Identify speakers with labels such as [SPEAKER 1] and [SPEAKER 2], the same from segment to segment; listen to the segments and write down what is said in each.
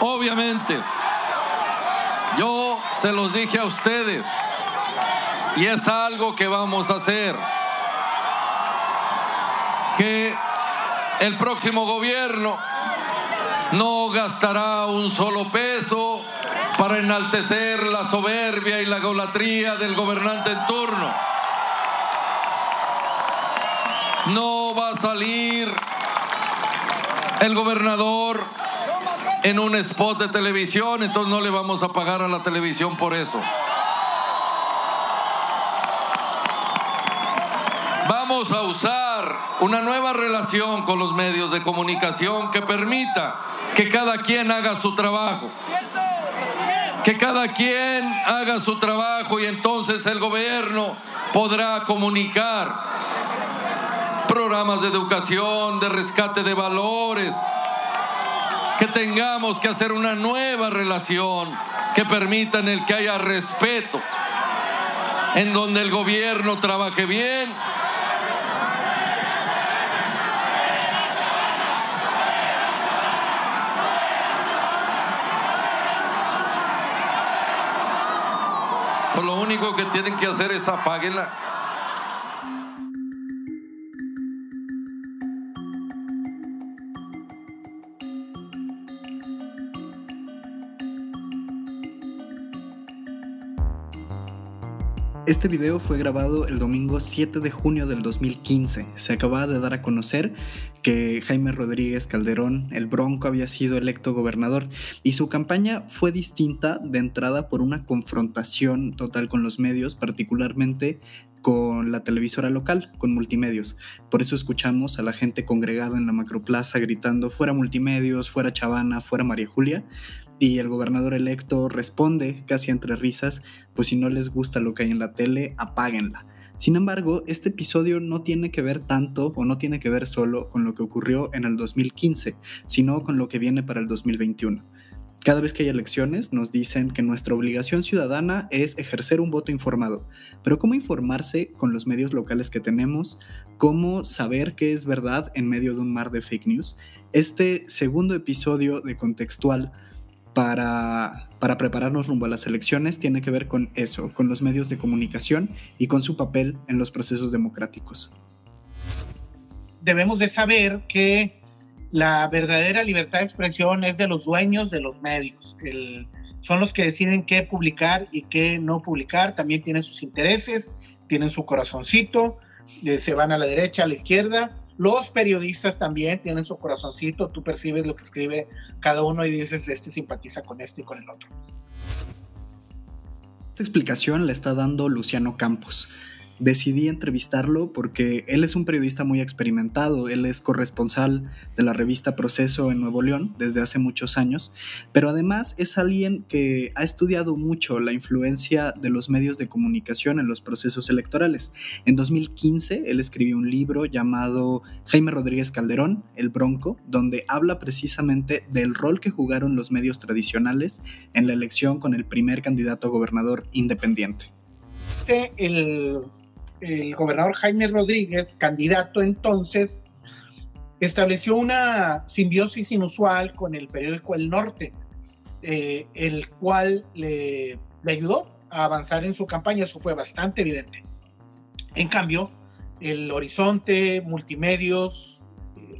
[SPEAKER 1] Obviamente, yo se los dije a ustedes y es algo que vamos a hacer. Que el próximo gobierno no gastará un solo peso para enaltecer la soberbia y la golatría del gobernante en turno. No va a salir el gobernador en un spot de televisión, entonces no le vamos a pagar a la televisión por eso. Vamos a usar una nueva relación con los medios de comunicación que permita que cada quien haga su trabajo. Que cada quien haga su trabajo y entonces el gobierno podrá comunicar programas de educación, de rescate de valores, que tengamos que hacer una nueva relación que permita en el que haya respeto, en donde el gobierno trabaje bien. Pues lo único que tienen que hacer es apaguenla.
[SPEAKER 2] Este video fue grabado el domingo 7 de junio del 2015. Se acababa de dar a conocer que Jaime Rodríguez Calderón, el Bronco, había sido electo gobernador y su campaña fue distinta de entrada por una confrontación total con los medios, particularmente con la televisora local, con multimedios. Por eso escuchamos a la gente congregada en la macroplaza gritando fuera multimedios, fuera Chavana, fuera María Julia, y el gobernador electo responde, casi entre risas, pues si no les gusta lo que hay en la tele, apáguenla. Sin embargo, este episodio no tiene que ver tanto o no tiene que ver solo con lo que ocurrió en el 2015, sino con lo que viene para el 2021. Cada vez que hay elecciones nos dicen que nuestra obligación ciudadana es ejercer un voto informado. Pero ¿cómo informarse con los medios locales que tenemos? ¿Cómo saber qué es verdad en medio de un mar de fake news? Este segundo episodio de Contextual para, para prepararnos rumbo a las elecciones tiene que ver con eso, con los medios de comunicación y con su papel en los procesos democráticos.
[SPEAKER 3] Debemos de saber que la verdadera libertad de expresión es de los dueños de los medios. son los que deciden qué publicar y qué no publicar. También tienen sus intereses, tienen su corazoncito, eh, se van a la derecha, a la izquierda los periodistas también tienen su corazoncito, tú percibes lo que escribe cada uno y dices, este simpatiza con este y con el otro.
[SPEAKER 2] Esta explicación la está dando Luciano Campos decidí entrevistarlo porque él es un periodista muy experimentado, él es corresponsal de la revista Proceso en Nuevo León desde hace muchos años, pero además es alguien que ha estudiado mucho la influencia de los medios de comunicación en los procesos electorales. En 2015 él escribió un libro llamado Jaime Rodríguez Calderón, El Bronco, donde habla precisamente del rol que jugaron los medios tradicionales en la elección con el primer candidato gobernador independiente.
[SPEAKER 3] El el gobernador Jaime Rodríguez, candidato entonces, estableció una simbiosis inusual con el periódico El Norte, eh, el cual le, ayudó a avanzar en su campaña, eso fue bastante evidente. En cambio, el Horizonte, Multimedios,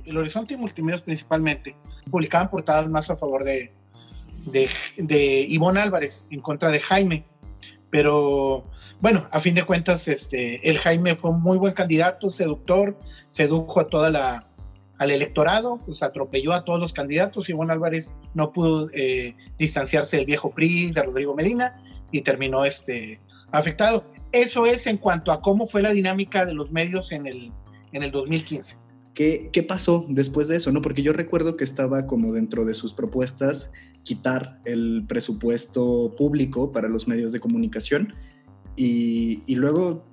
[SPEAKER 3] el Horizonte y Multimedios principalmente, publicaban portadas más a favor de, de, de Ivonne Álvarez en contra de Jaime. Pero bueno, a fin de cuentas, este, el Jaime fue un muy buen candidato, seductor, sedujo a toda la al electorado, pues atropelló a todos los candidatos y Juan Álvarez no pudo eh, distanciarse del viejo PRI, de Rodrigo Medina, y terminó este, afectado. Eso es en cuanto a cómo fue la dinámica de los medios en el, en el 2015.
[SPEAKER 2] ¿Qué, ¿Qué, pasó después de eso? ¿no? Porque yo recuerdo que estaba como dentro de sus propuestas quitar el presupuesto público para los medios de comunicación y, luego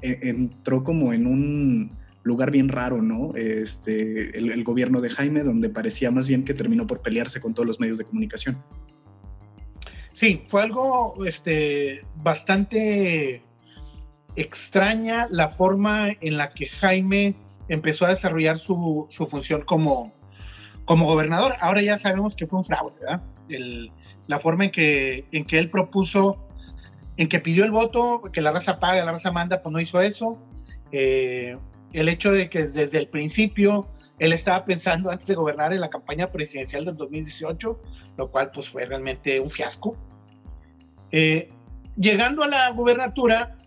[SPEAKER 2] e, entró como en un lugar bien raro, ¿no? Este, el, gobierno de Jaime, donde parecía más bien que terminó por pelearse con todos los medios de comunicación.
[SPEAKER 3] Sí, fue algo este, bastante extraña la forma en la que Jaime empezó a desarrollar su, su función como, como gobernador. Ahora ya sabemos que fue un fraude, ¿verdad? la forma en que, en que él propuso, en que pidió el voto, que la raza paga, la raza manda, pues no hizo eso. Eh, el hecho de que desde el principio él estaba pensando antes de gobernar en la campaña presidencial del 2018, lo cual pues fue realmente un fiasco. Eh, llegando a la gubernatura,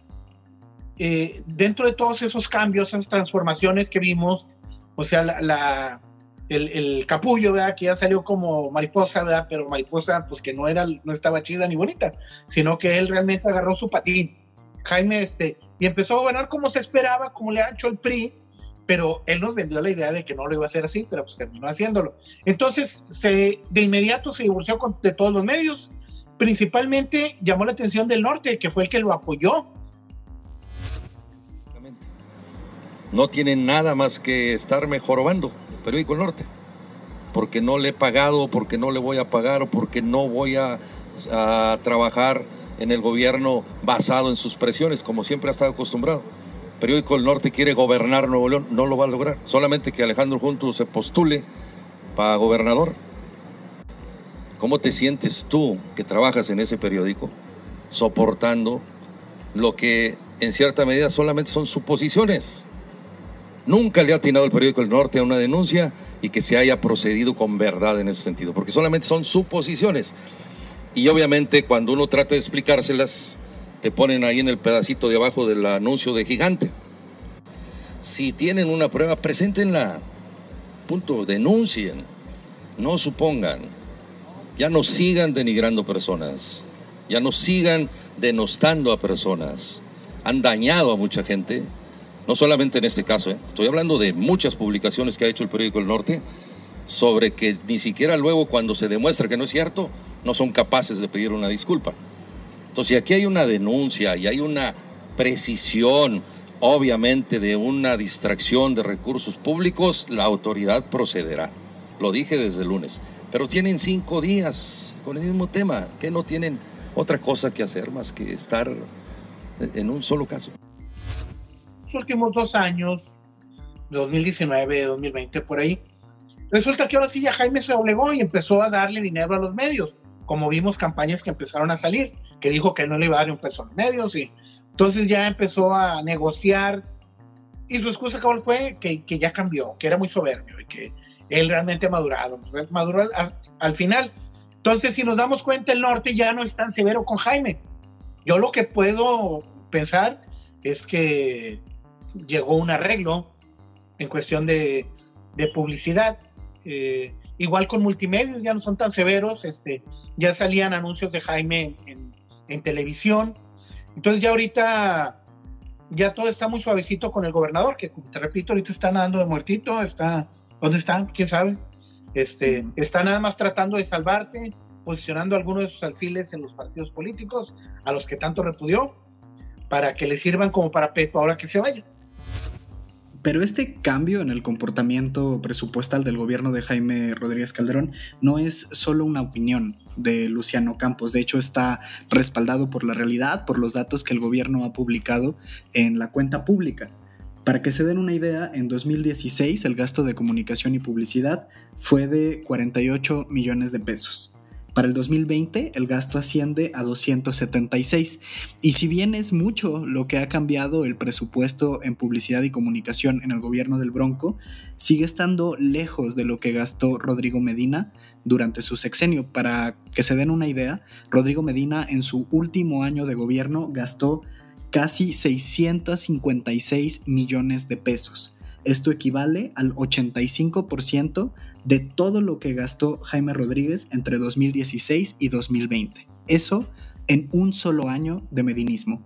[SPEAKER 3] eh, dentro de todos esos cambios, esas transformaciones que vimos, o sea, la, el, capullo, ¿verdad? Que ya salió como mariposa, ¿verdad? Pero mariposa, pues que no era, no estaba chida ni bonita, sino que él realmente agarró su patín. Jaime, este, y empezó a gobernar como se esperaba, como le ha hecho el PRI, pero él nos vendió la idea de que no lo iba a hacer así, pero pues terminó haciéndolo. Entonces, se, de inmediato se divorció de todos los medios, principalmente llamó la atención del norte, que fue el que lo apoyó.
[SPEAKER 1] No tiene nada más que estarme jorobando el periódico El Norte, porque no le he pagado, porque no le voy a pagar, o porque no voy a, trabajar en el gobierno basado en sus presiones, como siempre ha estado acostumbrado. Periódico El Norte quiere gobernar Nuevo León, no lo va a lograr. Solamente que Alejandro Juntos se postule para gobernador. ¿Cómo te sientes tú que trabajas en ese periódico soportando lo que en cierta medida solamente son suposiciones? Nunca le ha atinado el periódico El Norte a una denuncia y que se haya procedido con verdad en ese sentido, porque solamente son suposiciones. Y obviamente cuando uno trata de explicárselas, te ponen ahí en el pedacito de abajo del anuncio de gigante. Si tienen una prueba, preséntenla. Punto, denuncien. No supongan. Ya no sigan denigrando personas. Ya no sigan denostando a personas. Han dañado a mucha gente. No solamente en este caso, ¿eh? estoy hablando de muchas publicaciones que ha hecho el periódico El Norte sobre que ni siquiera luego cuando se demuestra que no es cierto, no son capaces de pedir una disculpa. Entonces, si aquí hay una denuncia y hay una precisión, obviamente, de una distracción de recursos públicos, la autoridad procederá. Lo dije desde el lunes. Pero tienen cinco días con el mismo tema, que no tienen otra cosa que hacer más que estar en un solo caso.
[SPEAKER 3] Últimos dos años, 2019, 2020, por ahí, Resulta que ahora sí ya Jaime se doblegó y empezó a darle dinero a los medios, como vimos campañas que empezaron a salir, que dijo que no le iba a dar un peso a los medios y entonces ya empezó a negociar y su excusa cuál fue que, que, ya cambió, que era muy soberbio y que él realmente ha madurado, maduró al, al final. Entonces, si nos damos cuenta, el norte ya no es tan severo con Jaime. Yo lo que puedo pensar es que llegó un arreglo en cuestión de, de publicidad eh, igual con multimedios, ya no son tan severos, este, ya salían anuncios de Jaime en, televisión. Entonces ya ahorita ya todo está muy suavecito con el gobernador, que te repito, ahorita está nadando de muertito, está, ¿dónde está? ¿Quién sabe? Este, está nada más tratando de salvarse, posicionando algunos de sus alfiles en los partidos políticos, a los que tanto repudió, para que le sirvan como parapeto ahora que se vaya.
[SPEAKER 2] Pero este cambio en el comportamiento presupuestal del gobierno de Jaime Rodríguez Calderón no es solo una opinión de Luciano Campos, de hecho está respaldado por la realidad, por los datos que el gobierno ha publicado en la cuenta pública. Para que se den una idea, en 2016 el gasto de comunicación y publicidad fue de 48 millones de pesos. Para el 2020 el gasto asciende a 276 y si bien es mucho lo que ha cambiado el presupuesto en publicidad y comunicación en el gobierno del Bronco, sigue estando lejos de lo que gastó Rodrigo Medina durante su sexenio. Para que se den una idea, Rodrigo Medina en su último año de gobierno gastó casi 656 millones de pesos. Esto equivale al 85% de todo lo que gastó Jaime Rodríguez entre 2016 y 2020. Eso en un solo año de medinismo.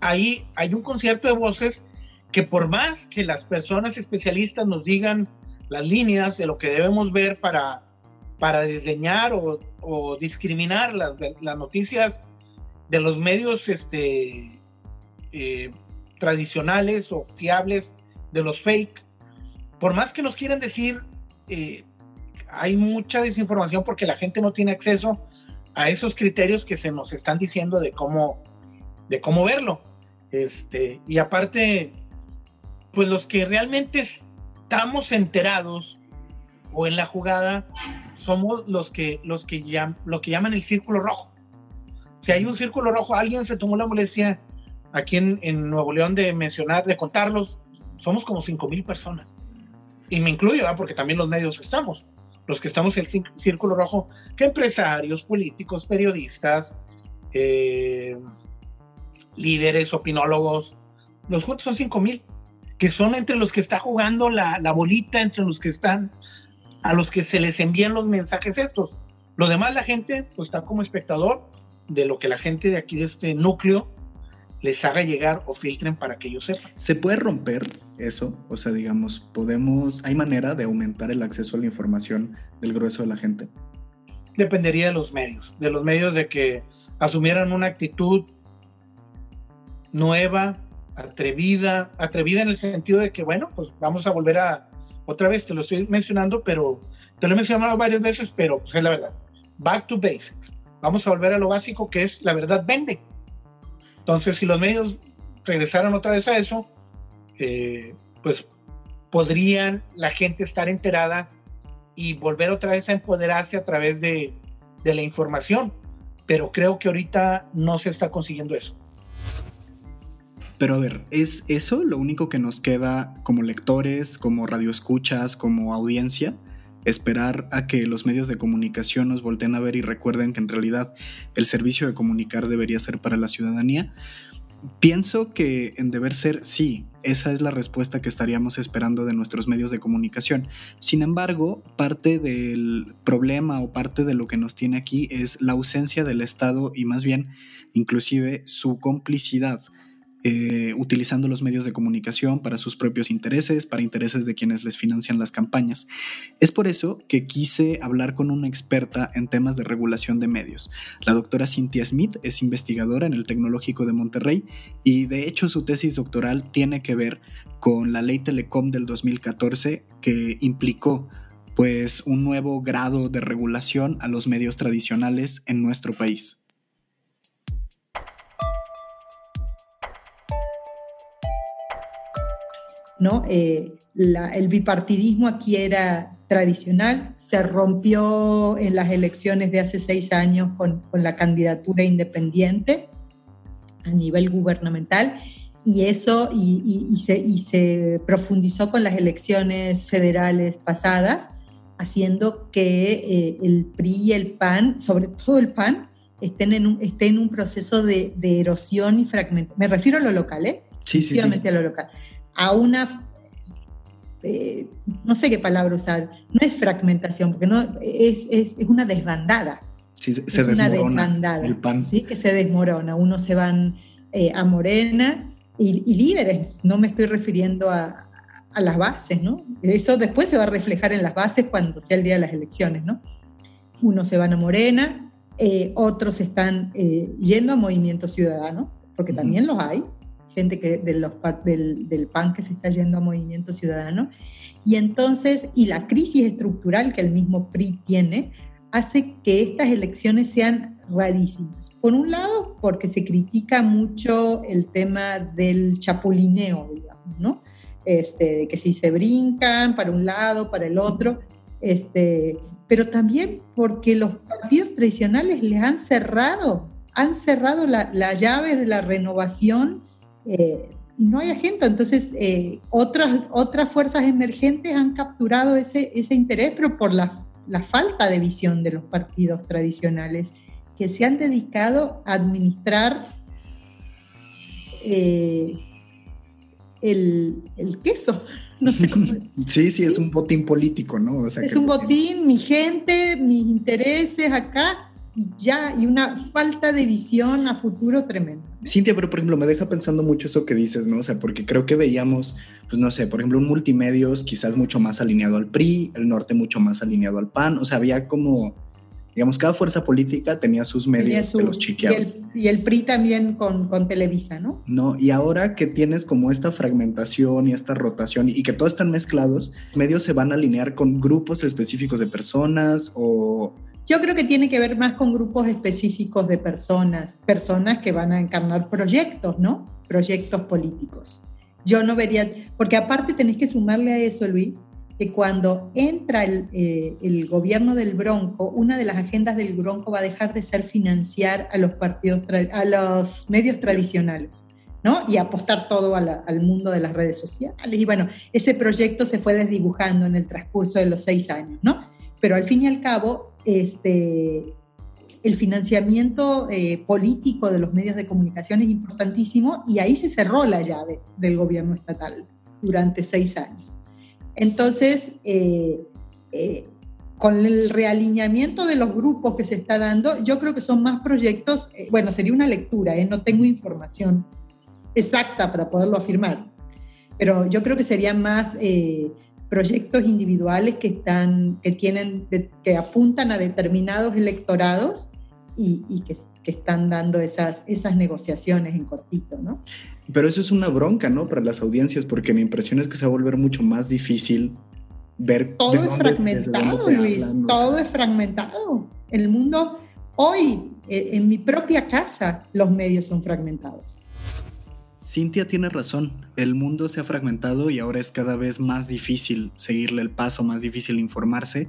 [SPEAKER 3] Ahí hay un concierto de voces que por más que las personas especialistas nos digan las líneas de lo que debemos ver para, para diseñar o, discriminar las, noticias de los medios este, eh, tradicionales o fiables de los fake, por más que nos quieran decir, eh, hay mucha desinformación porque la gente no tiene acceso a esos criterios que se nos están diciendo de cómo, de cómo verlo. Este, y aparte, pues los que realmente estamos enterados o en la jugada somos los que, los que, que llaman el círculo rojo. Si hay un círculo rojo, alguien se tomó la molestia aquí en, Nuevo León de mencionar, de contarlos, somos como 5 mil personas. Y me incluyo, porque también los medios estamos, los que estamos en el círculo rojo, que empresarios, políticos, periodistas, eh, líderes, opinólogos, los juntos son 5 mil, que son entre los que está jugando la, la bolita, entre los que están a los que se les envían los mensajes estos. Lo demás, la gente pues, está como espectador de lo que la gente de aquí de este núcleo les haga llegar o filtren para que ellos sepan.
[SPEAKER 2] ¿Se puede romper eso? O sea, digamos, podemos, ¿hay manera de aumentar el acceso a la información del grueso de la gente?
[SPEAKER 3] Dependería de los medios, de los medios de que asumieran una actitud nueva, atrevida, atrevida en el sentido de que, bueno, pues vamos a volver a, otra vez te lo estoy mencionando, pero te lo he mencionado varias veces, pero pues es la verdad. Back to basics. Vamos a volver a lo básico que es la verdad vende. Entonces, si los medios regresaran otra vez a eso, eh, pues podrían la gente estar enterada y volver otra vez a empoderarse a través de, de la información. Pero creo que ahorita no se está consiguiendo eso.
[SPEAKER 2] Pero a ver, ¿es eso lo único que nos queda como lectores, como radioescuchas, como audiencia? Esperar a que los medios de comunicación nos volteen a ver y recuerden que en realidad el servicio de comunicar debería ser para la ciudadanía. Pienso que en deber ser, sí, esa es la respuesta que estaríamos esperando de nuestros medios de comunicación. Sin embargo, parte del problema o parte de lo que nos tiene aquí es la ausencia del Estado y más bien inclusive su complicidad eh, utilizando los medios de comunicación para sus propios intereses, para intereses de quienes les financian las campañas. Es por eso que quise hablar con una experta en temas de regulación de medios. La doctora Cynthia Smith es investigadora en el Tecnológico de Monterrey y de hecho su tesis doctoral tiene que ver con la ley Telecom del 2014 que implicó pues un nuevo grado de regulación a los medios tradicionales en nuestro país.
[SPEAKER 4] ¿No? Eh, el bipartidismo aquí era tradicional, se rompió en las elecciones de hace seis años con, la candidatura independiente a nivel gubernamental y eso y, se, profundizó con las elecciones federales pasadas, haciendo que eh, el PRI y el PAN, sobre todo el PAN, estén en un, estén en un proceso de, erosión y fragmentación. Me refiero a lo local, ¿eh?
[SPEAKER 2] Sí, sí,
[SPEAKER 4] sí. a lo local a una, eh, no sé qué palabra usar, no es fragmentación, porque no, es, es, es una desbandada.
[SPEAKER 2] Sí, se, es una desbandada, el pan.
[SPEAKER 4] ¿sí? que se desmorona. Unos se van eh, a Morena y, y, líderes, no me estoy refiriendo a, a, las bases, ¿no? Eso después se va a reflejar en las bases cuando sea el día de las elecciones, ¿no? Unos se van a Morena, eh, otros están yendo a Movimiento Ciudadano, porque también los hay, gente que, de los, del, del, PAN que se está yendo a Movimiento Ciudadano. Y entonces, y la crisis estructural que el mismo PRI tiene, hace que estas elecciones sean rarísimas. Por un lado, porque se critica mucho el tema del chapulineo, digamos, ¿no? Este, de que si se brincan para un lado, para el otro, este, pero también porque los partidos tradicionales les han cerrado, han cerrado la, la llave de la renovación eh, y no hay agenda. Entonces, eh, otras, otras fuerzas emergentes han capturado ese, ese interés, pero por la, la, falta de visión de los partidos tradicionales, que se han dedicado a administrar eh, el, el, queso. No sé cómo
[SPEAKER 2] Sí, sí, es un botín político, ¿no?
[SPEAKER 4] es un botín, mi gente, mis intereses acá, y ya, y una falta de visión a futuro tremenda.
[SPEAKER 2] Cintia, pero por ejemplo, me deja pensando mucho eso que dices, ¿no? O sea, porque creo que veíamos, pues no sé, por ejemplo, un multimedios quizás mucho más alineado al PRI, el norte mucho más alineado al PAN, o sea, había como, digamos, cada fuerza política tenía sus medios de los chiqueados.
[SPEAKER 4] Y el, PRI también con, con, Televisa, ¿no?
[SPEAKER 2] No, y ahora que tienes como esta fragmentación y esta rotación y, y que todos están mezclados, medios se van a alinear con grupos específicos de personas o
[SPEAKER 4] yo creo que tiene que ver más con grupos específicos de personas, personas que van a encarnar proyectos, ¿no? Proyectos políticos. Yo no vería, porque aparte tenés que sumarle a eso, Luis, que cuando entra el, eh, el, gobierno del Bronco, una de las agendas del Bronco va a dejar de ser financiar a los partidos, a los medios tradicionales. ¿no? Y apostar todo al mundo de las redes sociales. Y bueno, ese proyecto se fue desdibujando en el transcurso de los seis años, ¿no? Pero al fin y al cabo, este, el financiamiento eh, político de los medios de comunicación es importantísimo y ahí se cerró la llave del gobierno estatal durante seis años. Entonces, eh, eh, con el realineamiento de los grupos que se está dando, yo creo que son más proyectos, bueno, sería una lectura, no tengo información exacta para poderlo afirmar, pero yo creo que serían más proyectos individuales que, están, que, tienen, que apuntan a determinados electorados y, que, están dando esas, esas negociaciones en cortito, ¿no?
[SPEAKER 2] Pero eso es una bronca, ¿no? Para las audiencias, porque mi impresión es que se va a volver mucho más difícil ver.
[SPEAKER 4] Todo es fragmentado, Luis, todo es fragmentado. El mundo, hoy, eh, en mi propia casa, los medios son fragmentados.
[SPEAKER 2] Cintia tiene razón, el mundo se ha fragmentado y ahora es cada vez más difícil seguirle el paso, más difícil informarse,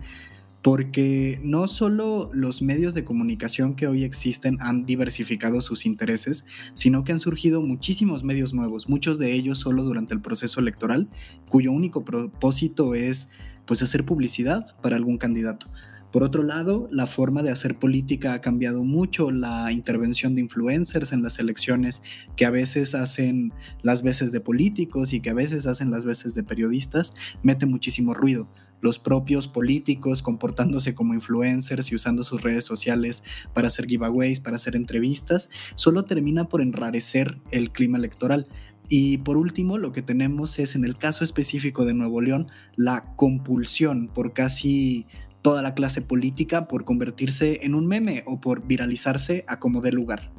[SPEAKER 2] porque no solo los medios de comunicación que hoy existen han diversificado sus intereses, sino que han surgido muchísimos medios nuevos, muchos de ellos solo durante el proceso electoral, cuyo único propósito es pues hacer publicidad para algún candidato. Por otro lado, la forma de hacer política ha cambiado mucho, la intervención de influencers en las elecciones, que a veces hacen las veces de políticos y que a veces hacen las veces de periodistas, mete muchísimo ruido. Los propios políticos comportándose como influencers y usando sus redes sociales para hacer giveaways, para hacer entrevistas, solo termina por enrarecer el clima electoral. Y por último, lo que tenemos es, en el caso específico de Nuevo León, la compulsión por casi toda la clase política por convertirse en un meme o por viralizarse a como dé lugar.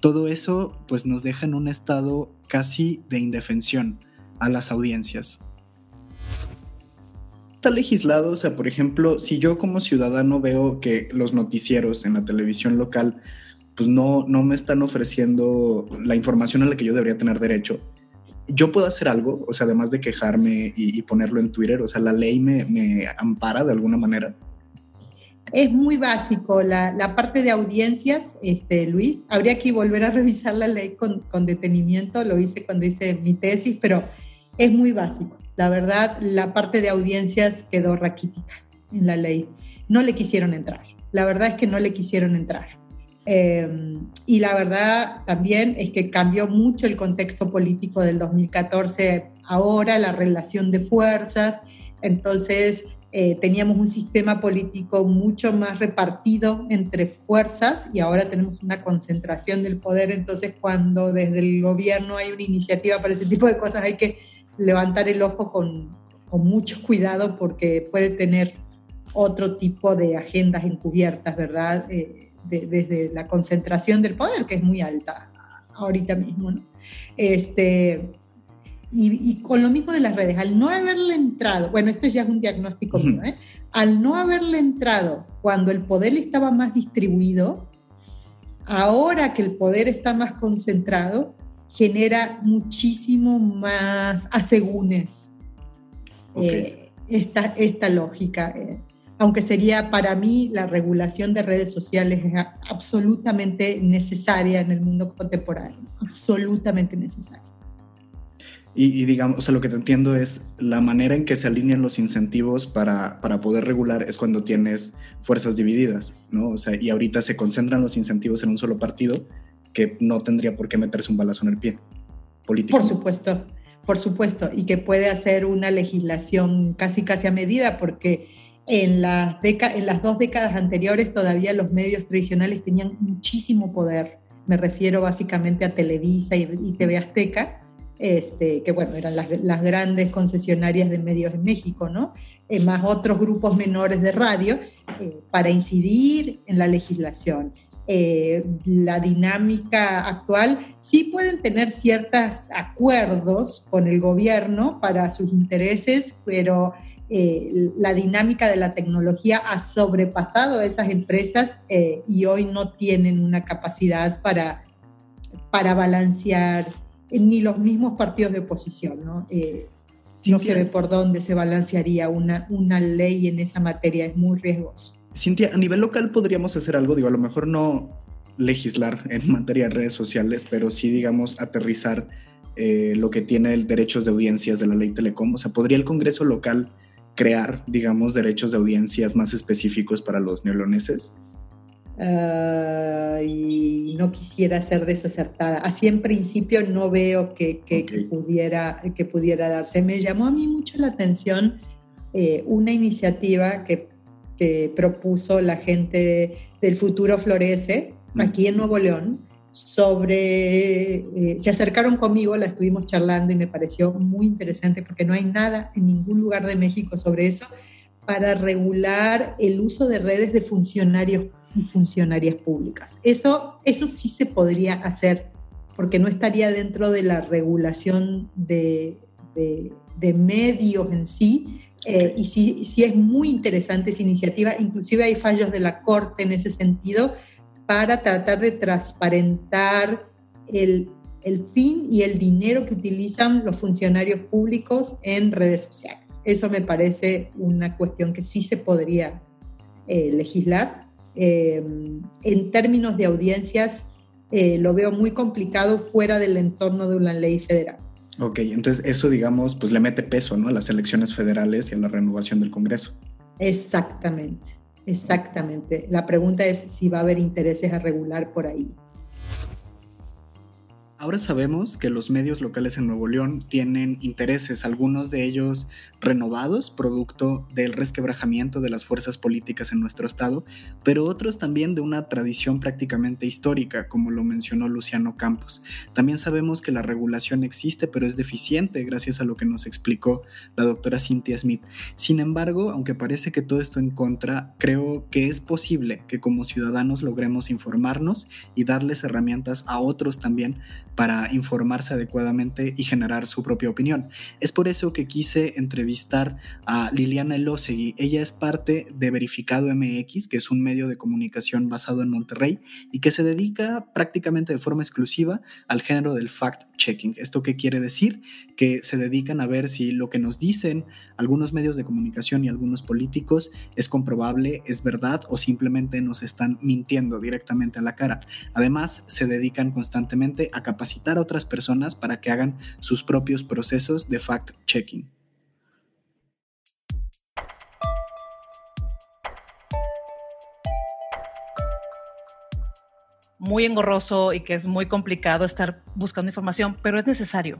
[SPEAKER 2] Todo eso pues nos deja en un estado casi de indefensión a las audiencias. Está legislado, o sea, por ejemplo, si yo como ciudadano veo que los noticieros en la televisión local pues no, no me están ofreciendo la información a la que yo debería tener derecho, yo puedo hacer algo, o sea, además de quejarme y, ponerlo en Twitter, o sea, la ley me, me, ampara de alguna manera.
[SPEAKER 4] Es muy básico la, la, parte de audiencias, este, Luis. Habría que volver a revisar la ley con, con, detenimiento, lo hice cuando hice mi tesis, pero es muy básico. La verdad, la parte de audiencias quedó raquítica en la ley. No le quisieron entrar. La verdad es que no le quisieron entrar. Em, y la verdad también es que cambió mucho el contexto político del 2014 ahora, la relación de fuerzas. Entonces eh, teníamos un sistema político mucho más repartido entre fuerzas y ahora tenemos una concentración del poder. Entonces cuando desde el gobierno hay una iniciativa para ese tipo de cosas hay que levantar el ojo con, con mucho cuidado porque puede tener otro tipo de agendas encubiertas, ¿verdad? Eh, desde la concentración del poder, que es muy alta ahorita mismo. ¿no? Este, y, con lo mismo de las redes, al no haberle entrado, bueno, esto ya es un diagnóstico mío, ¿eh? al no haberle entrado cuando el poder estaba más distribuido, ahora que el poder está más concentrado, genera muchísimo más asegúnes eh, esta, esta lógica. Eh aunque sería para mí la regulación de redes sociales es absolutamente necesaria en el mundo contemporáneo, absolutamente necesaria.
[SPEAKER 2] Y, digamos, o sea, lo que te entiendo es la manera en que se alinean los incentivos para, para, poder regular es cuando tienes fuerzas divididas, ¿no? O sea, y ahorita se concentran los incentivos en un solo partido que no tendría por qué meterse un balazo en el pie político.
[SPEAKER 4] Por supuesto, por supuesto, y que puede hacer una legislación casi casi a medida porque en las, en las dos décadas anteriores todavía los medios tradicionales tenían muchísimo poder. Me refiero básicamente a Televisa y, TV Azteca, este, que bueno, eran las, las, grandes concesionarias de medios en México, ¿no? Eh, más otros grupos menores de radio, eh, para incidir en la legislación. Eh, la dinámica actual sí pueden tener ciertos acuerdos con el gobierno para sus intereses, pero eh, la dinámica de la tecnología ha sobrepasado a esas empresas eh, y hoy no tienen una capacidad para, para balancear ni los mismos partidos de oposición. ¿no? Eh, no se ve por dónde se balancearía una, una ley en esa materia, es muy riesgoso.
[SPEAKER 2] Cintia, a nivel local podríamos hacer algo, digo, a lo mejor no legislar en materia de redes sociales, pero sí, digamos, aterrizar eh, lo que tiene el derechos de audiencias de la ley Telecom. O sea, ¿podría el Congreso local crear, digamos, derechos de audiencias más específicos para los neoloneses?
[SPEAKER 4] Uh, y no quisiera ser desacertada. Así en principio no veo que, que, pudiera, que pudiera darse. Me llamó a mí mucho la atención eh, una iniciativa que, que, propuso la gente del Futuro Florece aquí en Nuevo León sobre, eh, se acercaron conmigo, la estuvimos charlando y me pareció muy interesante porque no hay nada en ningún lugar de México sobre eso para regular el uso de redes de funcionarios y funcionarias públicas. Eso, eso sí se podría hacer, porque no estaría dentro de la regulación de, de, medios en sí, eh, y sí, sí es muy interesante esa iniciativa, inclusive hay fallos de la Corte en ese sentido para tratar de transparentar el, el fin y el dinero que utilizan los funcionarios públicos en redes sociales. Eso me parece una cuestión que sí se podría eh, legislar eh, en términos de audiencias, eh, lo veo muy complicado fuera del entorno de una ley federal.
[SPEAKER 2] Ok, entonces eso, digamos, pues le mete peso, ¿no? A las elecciones federales y a la renovación del Congreso.
[SPEAKER 4] Exactamente, exactamente. La pregunta es si va a haber intereses a regular por ahí.
[SPEAKER 2] Ahora sabemos que los medios locales en Nuevo León tienen intereses, algunos de ellos renovados, producto del resquebrajamiento de las fuerzas políticas en nuestro estado, pero otros también de una tradición prácticamente histórica, como lo mencionó Luciano Campos. También sabemos que la regulación existe, pero es deficiente, gracias a lo que nos explicó la doctora Cynthia Smith. Sin embargo, aunque parece que todo esto en contra, creo que es posible que como ciudadanos logremos informarnos y darles herramientas a otros también para informarse adecuadamente y generar su propia opinión. Es por eso que quise entrevistar a Liliana Elosegui. Ella es parte de Verificado MX, que es un medio de comunicación basado en Monterrey y que se dedica prácticamente de forma exclusiva al género del fact-checking. ¿Esto qué quiere decir? Que se dedican a ver si lo que nos dicen algunos medios de comunicación y algunos políticos es comprobable, es verdad o simplemente nos están mintiendo directamente a la cara. Además, se dedican constantemente a capacitar capacitar a otras personas para que hagan sus propios procesos de fact-checking.
[SPEAKER 5] muy engorroso y que es muy complicado estar buscando información, pero es necesario.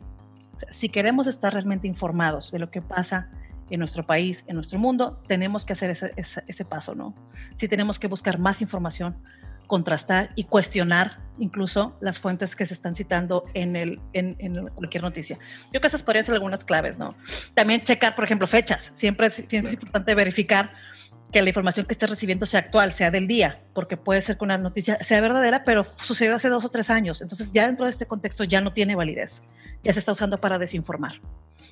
[SPEAKER 5] si queremos estar realmente informados de lo que pasa en nuestro país, en nuestro mundo, tenemos que hacer ese, ese paso, ¿no? Si tenemos que buscar más información, contrastar y cuestionar incluso las fuentes que se están citando en, el, en, cualquier noticia. Yo creo que esas podrían ser algunas claves, ¿no? También checar, por ejemplo, fechas. Siempre es, importante verificar que la información que estés recibiendo sea actual, sea del día, porque puede ser que una noticia sea verdadera, pero sucedió hace dos o tres años. Entonces ya dentro de este contexto ya no tiene validez, ya se está usando para desinformar.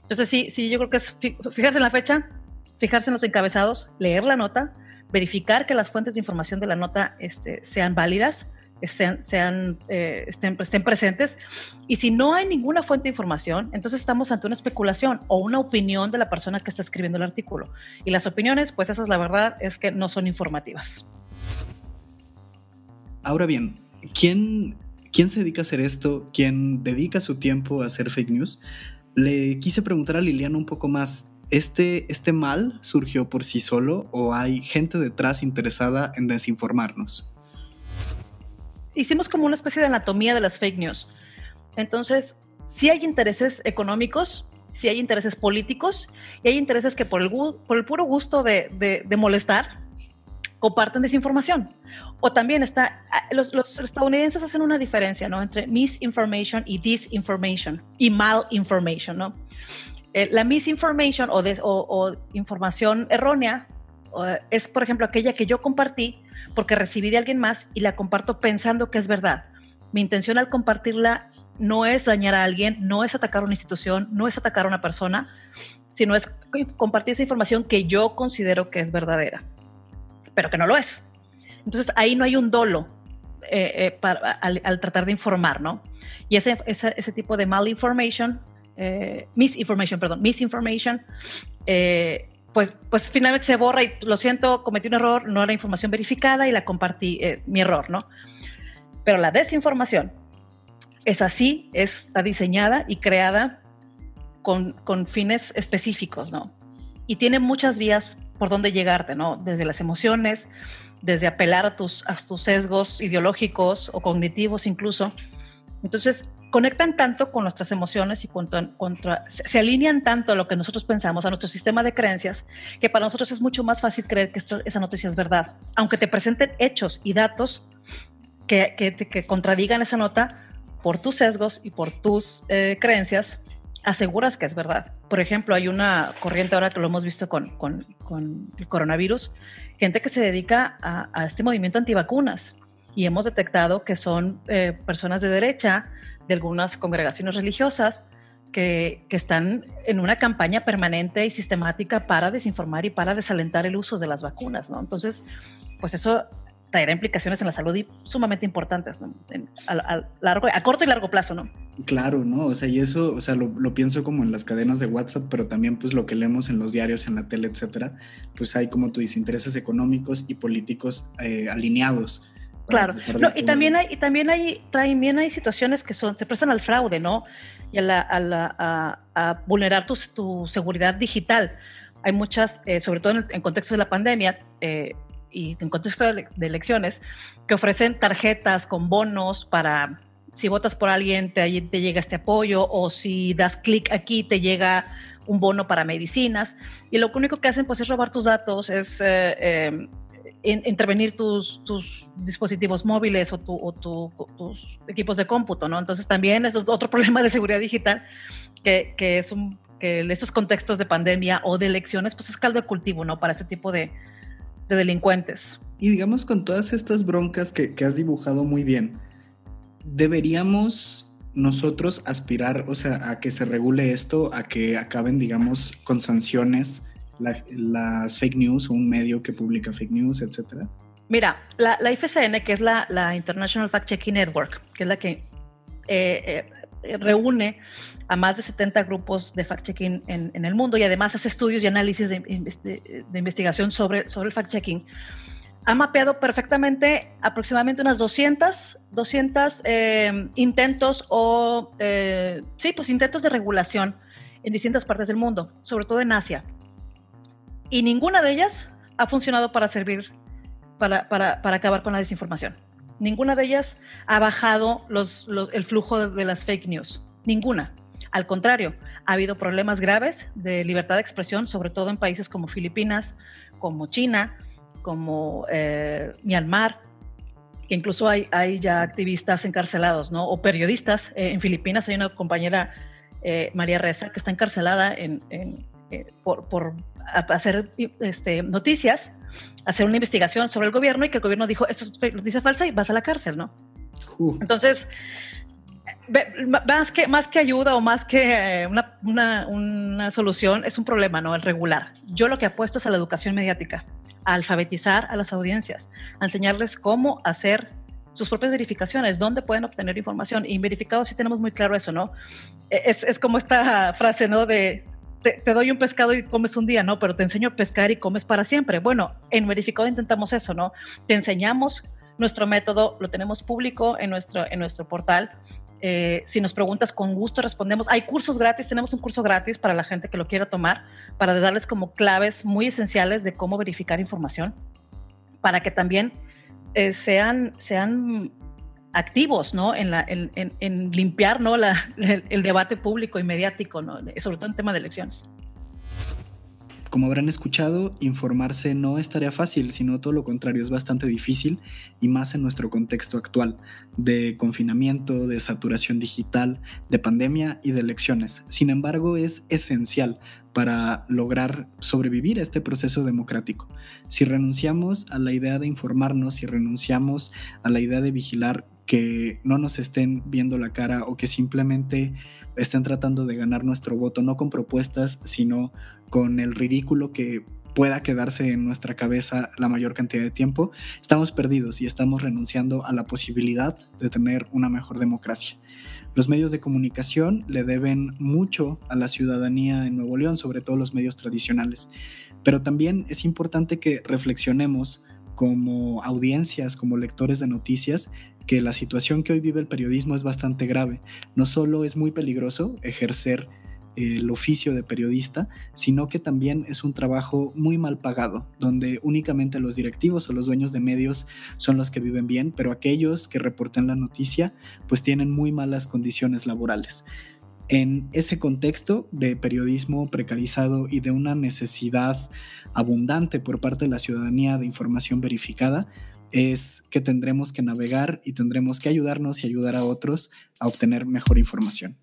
[SPEAKER 5] Entonces sí, sí, yo creo que es fijarse en la fecha, fijarse en los encabezados, leer la nota, verificar que las fuentes de información de la nota este, sean válidas, sean, sean eh, estén, estén, presentes. Y si no hay ninguna fuente de información, entonces estamos ante una especulación o una opinión de la persona que está escribiendo el artículo. Y las opiniones, pues esa es la verdad, es que no son informativas.
[SPEAKER 2] Ahora bien, ¿quién, quién se dedica a hacer esto? ¿Quién dedica su tiempo a hacer fake news? Le quise preguntar a Liliana un poco más ¿Este, ¿Este mal surgió por sí solo o hay gente detrás interesada en desinformarnos?
[SPEAKER 5] Hicimos como una especie de anatomía de las fake news. Entonces, sí hay intereses económicos, sí hay intereses políticos y hay intereses que por el, por el puro gusto de, molestar comparten desinformación. O también está, los, los, estadounidenses hacen una diferencia, ¿no? Entre misinformation y disinformation y malinformation, ¿no? Eh, la misinformation o, información errónea es, por ejemplo, aquella que yo compartí porque recibí de alguien más y la comparto pensando que es verdad. Mi intención al compartirla no es dañar a alguien, no es atacar a una institución, no es atacar a una persona, sino es compartir esa información que yo considero que es verdadera, pero que no lo es. Entonces ahí no hay un dolo eh, eh, al, tratar de informar, ¿no? Y ese, ese, ese tipo de malinformation eh, misinformation, perdón, misinformation, eh, pues, pues finalmente se borra y lo siento, cometí un error, no era información verificada y la compartí, eh, mi error, ¿no? Pero la desinformación es así, está diseñada y creada con, con fines específicos, ¿no? Y tiene muchas vías por donde llegarte, ¿no? Desde las emociones, desde apelar a tus, a tus sesgos ideológicos o cognitivos incluso. Entonces, conectan tanto con nuestras emociones y contra, contra, se, alinean tanto a lo que nosotros pensamos, a nuestro sistema de creencias, que para nosotros es mucho más fácil creer que esto, esa noticia es verdad. Aunque te presenten hechos y datos que, que, que contradigan esa nota, por tus sesgos y por tus eh, creencias, aseguras que es verdad. Por ejemplo, hay una corriente ahora que lo hemos visto con, con, con el coronavirus, gente que se dedica a, a, este movimiento antivacunas y hemos detectado que son eh, personas de derecha de algunas congregaciones religiosas que, que, están en una campaña permanente y sistemática para desinformar y para desalentar el uso de las vacunas, ¿no? Entonces, pues eso traerá implicaciones en la salud y sumamente importantes ¿no? en, a, a, largo, a corto y largo plazo, ¿no?
[SPEAKER 2] Claro, ¿no? O sea, y eso, o sea, lo, lo, pienso como en las cadenas de WhatsApp, pero también pues lo que leemos en los diarios, en la tele, etcétera, pues hay como tú dices, intereses económicos y políticos eh, alineados.
[SPEAKER 5] Claro, no, y también hay, y también hay, también hay situaciones que son, se prestan al fraude, ¿no? Y a, la, a, la, a, a vulnerar tu, tu, seguridad digital. Hay muchas, eh, sobre todo en, en contextos de la pandemia, eh, y en contexto de, de, elecciones, que ofrecen tarjetas con bonos para si votas por alguien te, te llega este apoyo o si das clic aquí te llega un bono para medicinas y lo único que hacen pues es robar tus datos, es eh, in, intervenir tus, tus, dispositivos móviles o, tu, o tu, tus equipos de cómputo, ¿no? Entonces también es otro problema de seguridad digital que, que es un que en esos contextos de pandemia o de elecciones pues es caldo de cultivo, ¿no? Para este tipo de, de delincuentes.
[SPEAKER 2] Y digamos con todas estas broncas que, que has dibujado muy bien, deberíamos nosotros aspirar, o sea, a que se regule esto, a que acaben, digamos, con sanciones la, las fake news o un medio que publica fake news, etcétera?
[SPEAKER 5] Mira, la, la IFCN, que es la, la, International Fact Checking Network, que es la que eh, eh, reúne a más de 70 grupos de fact-checking en, en, el mundo y además hace estudios y análisis de, de, de investigación sobre, sobre el fact-checking, ha mapeado perfectamente aproximadamente unas 200, 200 eh, intentos o, eh, sí, pues intentos de regulación en distintas partes del mundo, sobre todo en Asia. Y ninguna de ellas ha funcionado para servir, para, para, para acabar con la desinformación. Ninguna de ellas ha bajado el flujo de, las fake news. Ninguna. Al contrario, ha habido problemas graves de libertad de expresión, sobre todo en países como Filipinas, como China, como eh, Myanmar, que incluso hay, hay, ya activistas encarcelados, ¿no? O periodistas. Eh, en Filipinas hay una compañera, eh, María Reza, que está encarcelada en, en, eh, por, por, hacer este, noticias, hacer una investigación sobre el gobierno y que el gobierno dijo, esto es noticia falsa y vas a la cárcel, ¿no? Uh. Entonces, más que, más que ayuda o más que una, una, una, solución, es un problema, ¿no? El regular. Yo lo que apuesto es a la educación mediática a alfabetizar a las audiencias, a enseñarles cómo hacer sus propias verificaciones, dónde pueden obtener información. Y en verificado sí tenemos muy claro eso, ¿no? E, es, es como esta frase, ¿no? De te, doy un pescado y comes un día, ¿no? Pero te enseño a pescar y comes para siempre. Bueno, en verificado intentamos eso, ¿no? Te enseñamos nuestro método, lo tenemos público en nuestro, en nuestro portal. Eh, si nos preguntas, con gusto respondemos. Hay cursos gratis, tenemos un curso gratis para la gente que lo quiera tomar, para darles como claves muy esenciales de cómo verificar información, para que también eh, sean, sean activos ¿no? en, limpiar ¿no? El, debate público y mediático, ¿no? sobre todo en tema de elecciones.
[SPEAKER 2] Como habrán escuchado, informarse no es tarea fácil, sino todo lo contrario, es bastante difícil y más en nuestro contexto actual de confinamiento, de saturación digital, de pandemia y de elecciones. Sin embargo, es esencial para lograr sobrevivir a este proceso democrático. Si renunciamos a la idea de informarnos, si renunciamos a la idea de vigilar que no nos estén viendo la cara o que simplemente estén tratando de ganar nuestro voto, no con propuestas, sino con el ridículo que pueda quedarse en nuestra cabeza la mayor cantidad de tiempo, estamos perdidos y estamos renunciando a la posibilidad de tener una mejor democracia. Los medios de comunicación le deben mucho a la ciudadanía en Nuevo León, sobre todo los medios tradicionales, pero también es importante que reflexionemos como audiencias, como lectores de noticias, que la situación que hoy vive el periodismo es bastante grave. No solo es muy peligroso ejercer el oficio de periodista, sino que también es un trabajo muy mal pagado, donde únicamente los directivos o los dueños de medios son los que viven bien, pero aquellos que reportan la noticia pues tienen muy malas condiciones laborales. En ese contexto de periodismo precarizado y de una necesidad abundante por parte de la ciudadanía de información verificada, es que tendremos que navegar y tendremos que ayudarnos y ayudar a otros a obtener mejor información.